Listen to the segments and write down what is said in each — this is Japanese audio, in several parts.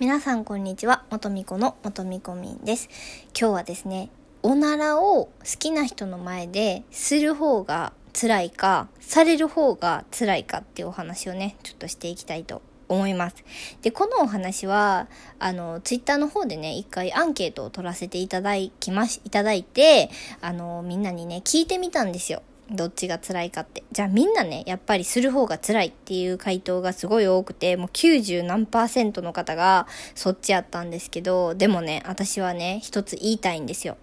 皆さんこんにちは。元美子の元美子みんです。今日はですね、おならを好きな人の前でする方が辛いか、される方が辛いかっていうお話をね、ちょっとしていきたいと思います。で、このお話は、あの、ツイッターの方でね、一回アンケートを取らせていただきまし、いただいて、あの、みんなにね、聞いてみたんですよ。どっちが辛いかって。じゃあみんなね、やっぱりする方が辛いっていう回答がすごい多くて、もう90何パーセントの方がそっちやったんですけど、でもね、私はね、一つ言いたいんですよ。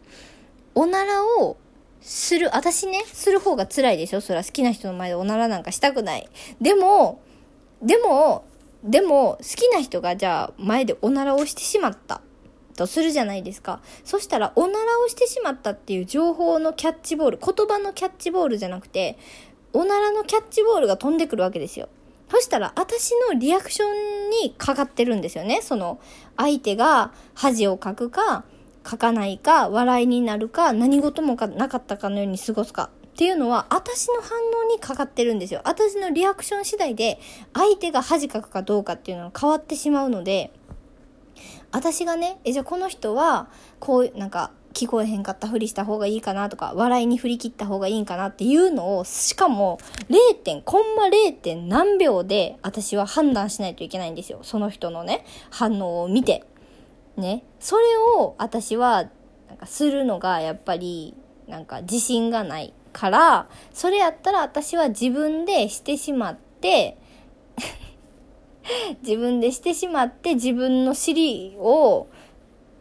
おならをする、私ね、する方が辛いでしょ？それは好きな人の前でおならなんかしたくない。でも、でも、でも、好きな人がじゃあ前でおならをしてしまった。とするじゃないですか。そしたら、おならをしてしまったっていう情報のキャッチボール、言葉のキャッチボールじゃなくて、おならのキャッチボールが飛んでくるわけですよ。そしたら、私のリアクションにかかってるんですよね。その、相手が恥をかくか、書かないか、笑いになるか、何事もかなかったかのように過ごすか。っていうのは、私の反応にかかってるんですよ。私のリアクション次第で、相手が恥かくかどうかっていうのは変わってしまうので、私がね、え、じゃあこの人は、こう、なんか、聞こえへんかったふりした方がいいかなとか、笑いに振り切った方がいいんかなっていうのを、しかも、0. 点、コンマ 0. 点何秒で私は判断しないといけないんですよ。その人のね、反応を見て。ね。それを私は、なんかするのがやっぱり、なんか自信がないから、それやったら私は自分でしてしまって、自分でしてしまって自分の尻を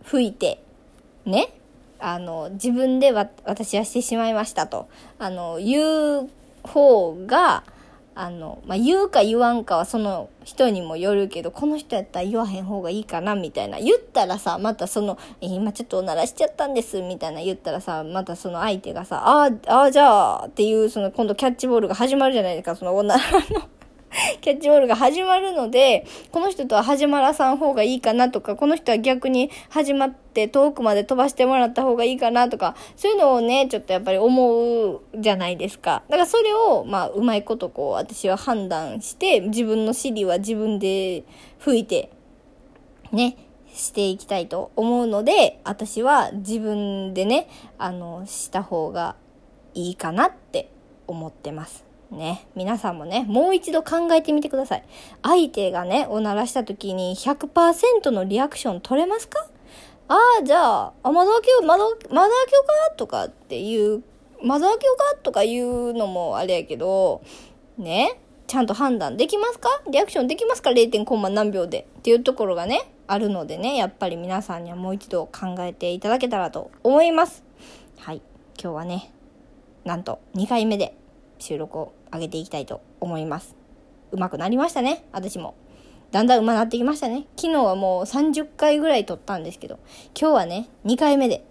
拭いて、ね。あの、自分でわ、私はしてしまいましたと。あの、言う方が、あの、まあ、言うか言わんかはその人にもよるけど、この人やったら言わへん方がいいかな、みたいな。言ったらさ、またその、今ちょっとおならしちゃったんです、みたいな言ったらさ、またその相手がさ、ああ、ああ、じゃあ、っていう、その今度キャッチボールが始まるじゃないですか、そのおならの キャッチボールが始まるので、この人とは始まらさん方がいいかなとか、この人は逆に始まって遠くまで飛ばしてもらった方がいいかなとか、そういうのをね、ちょっとやっぱり思うじゃないですか。だからそれを、まあ、うまいことこう、私は判断して、自分の尻は自分で拭いて、ね、していきたいと思うので、私は自分でね、あの、した方がいいかなって思ってます。ね、皆さんもね、もう一度考えてみてください。相手がね、おならした時に100%のリアクション取れますか？ああ、じゃあ、あ、窓開けよう、窓、窓開けようか？とかっていう、窓開けようか？とかいうのもあれやけど、ね、ちゃんと判断できますか？リアクションできますか ?0. コンマ何秒で。っていうところがね、あるのでね、やっぱり皆さんにはもう一度考えていただけたらと思います。はい。今日はね、なんと2回目で収録を上げていきたいと思います。うまくなりましたね、私も。だんだん上手なってきましたね。昨日はもう30回ぐらい撮ったんですけど、今日はね、2回目で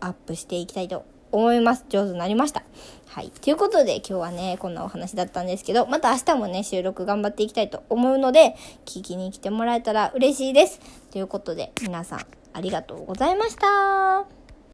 アップしていきたいと思います。上手になりました。はい。ということで今日はね、こんなお話だったんですけど、また明日もね、収録頑張っていきたいと思うので、聞きに来てもらえたら嬉しいです。ということで、皆さんありがとうございました。